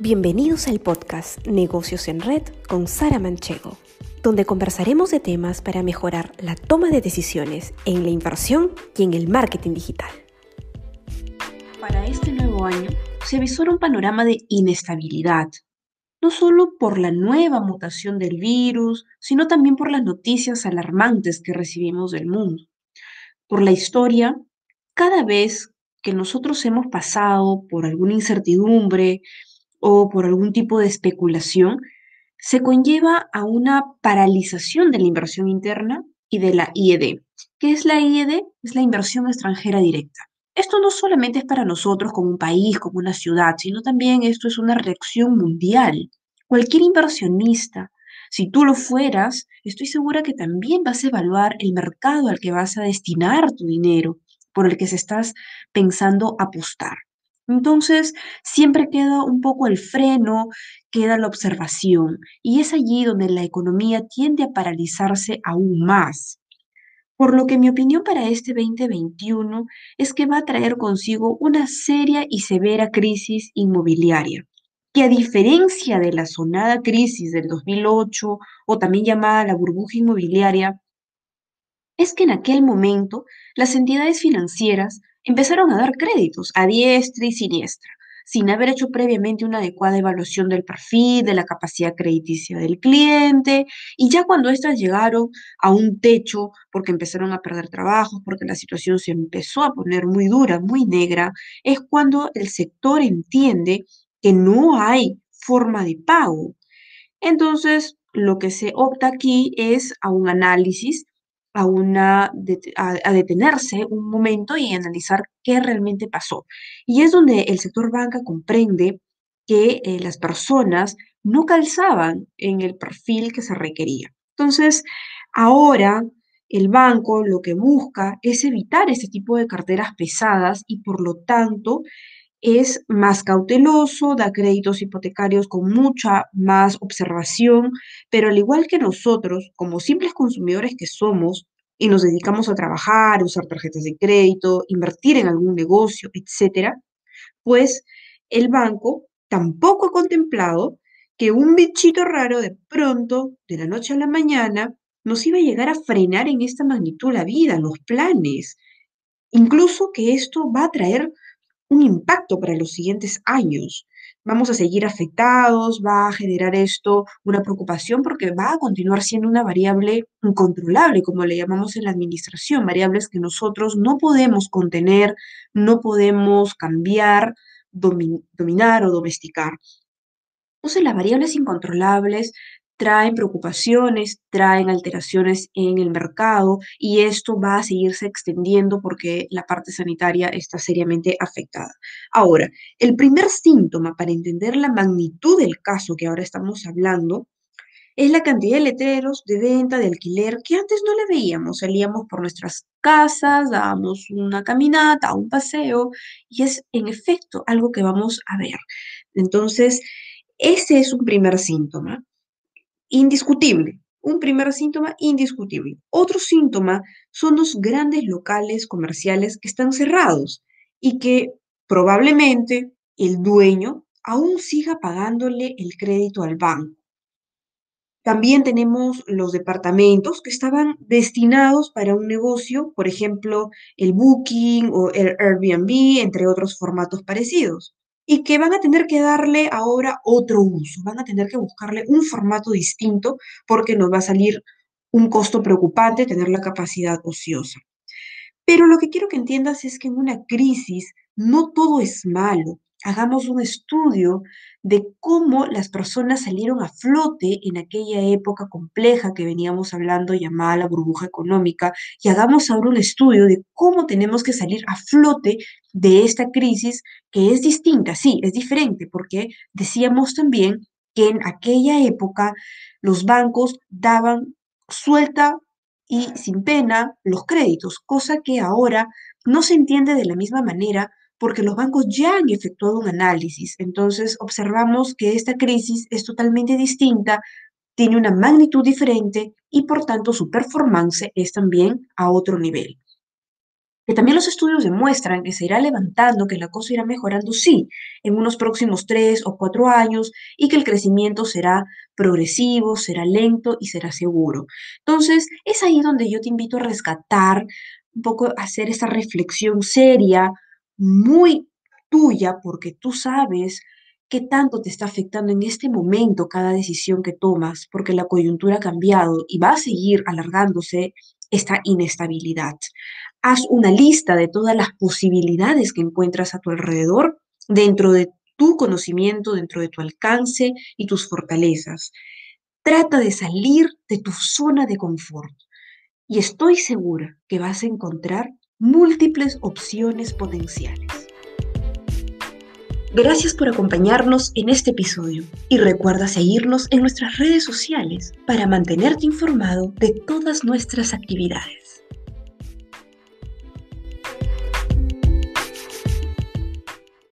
Bienvenidos al podcast Negocios en Red con Sara Manchego, donde conversaremos de temas para mejorar la toma de decisiones en la inversión y en el marketing digital. Para este nuevo año se avisora un panorama de inestabilidad, no solo por la nueva mutación del virus, sino también por las noticias alarmantes que recibimos del mundo. Por la historia, cada vez que nosotros hemos pasado por alguna incertidumbre o por algún tipo de especulación, se conlleva a una paralización de la inversión interna y de la IED. ¿Qué es la IED? Es la inversión extranjera directa. Esto no solamente es para nosotros como un país, como una ciudad, sino también esto es una reacción mundial. Cualquier inversionista, si tú lo fueras, estoy segura que también vas a evaluar el mercado al que vas a destinar tu dinero, por el que se estás pensando apostar. Entonces, siempre queda un poco el freno, queda la observación, y es allí donde la economía tiende a paralizarse aún más. Por lo que mi opinión para este 2021 es que va a traer consigo una seria y severa crisis inmobiliaria, que a diferencia de la sonada crisis del 2008 o también llamada la burbuja inmobiliaria, es que en aquel momento las entidades financieras empezaron a dar créditos a diestra y siniestra, sin haber hecho previamente una adecuada evaluación del perfil, de la capacidad crediticia del cliente, y ya cuando éstas llegaron a un techo, porque empezaron a perder trabajos, porque la situación se empezó a poner muy dura, muy negra, es cuando el sector entiende que no hay forma de pago. Entonces, lo que se opta aquí es a un análisis a, una, a, detenerse un momento y analizar qué realmente pasó. Y es donde el sector banca comprende que eh, las personas no calzaban en el perfil que se requería. Entonces, ahora el banco lo que busca es evitar ese tipo de carteras pesadas y por lo tanto es más cauteloso, da créditos hipotecarios con mucha más observación, pero al igual que nosotros, como simples consumidores que somos, y nos dedicamos a trabajar, usar tarjetas de crédito, invertir en algún negocio, etcétera, pues el banco tampoco ha contemplado que un bichito raro de pronto, de la noche a la mañana, nos iba a llegar a frenar en esta magnitud la vida, los planes. Incluso que esto va a traer un impacto para los siguientes años. Vamos a seguir afectados, va a generar esto una preocupación porque va a continuar siendo una variable incontrolable, como le llamamos en la administración, variables que nosotros no podemos contener, no podemos cambiar, dominar o domesticar. Entonces, las variables incontrolables traen preocupaciones, traen alteraciones en el mercado y esto va a seguirse extendiendo porque la parte sanitaria está seriamente afectada. Ahora, el primer síntoma para entender la magnitud del caso que ahora estamos hablando es la cantidad de letreros de venta, de alquiler, que antes no le veíamos. Salíamos por nuestras casas, dábamos una caminata, un paseo, y es en efecto algo que vamos a ver. Entonces, ese es un primer síntoma indiscutible. Un primer síntoma indiscutible. Otro síntoma son los grandes locales comerciales que están cerrados y que probablemente el dueño aún siga pagándole el crédito al banco. También tenemos los departamentos que estaban destinados para un negocio, por ejemplo, el Booking o el Airbnb, entre otros formatos parecidos y que van a tener que darle ahora otro uso, van a tener que buscarle un formato distinto porque nos va a salir un costo preocupante tener la capacidad ociosa. Pero lo que quiero que entiendas es que en una crisis no todo es malo hagamos un estudio de cómo las personas salieron a flote en aquella época compleja que veníamos hablando llamada la burbuja económica y hagamos ahora un estudio de cómo tenemos que salir a flote de esta crisis que es distinta, sí, es diferente, porque decíamos también que en aquella época los bancos daban suelta y sin pena los créditos, cosa que ahora no se entiende de la misma manera porque los bancos ya han efectuado un análisis. Entonces, observamos que esta crisis es totalmente distinta, tiene una magnitud diferente y por tanto su performance es también a otro nivel. Que también los estudios demuestran que se irá levantando, que la cosa irá mejorando, sí, en unos próximos tres o cuatro años y que el crecimiento será progresivo, será lento y será seguro. Entonces, es ahí donde yo te invito a rescatar, un poco a hacer esa reflexión seria, muy tuya, porque tú sabes qué tanto te está afectando en este momento cada decisión que tomas, porque la coyuntura ha cambiado y va a seguir alargándose esta inestabilidad. Haz una lista de todas las posibilidades que encuentras a tu alrededor dentro de tu conocimiento, dentro de tu alcance y tus fortalezas. Trata de salir de tu zona de confort y estoy segura que vas a encontrar múltiples opciones potenciales. Gracias por acompañarnos en este episodio y recuerda seguirnos en nuestras redes sociales para mantenerte informado de todas nuestras actividades.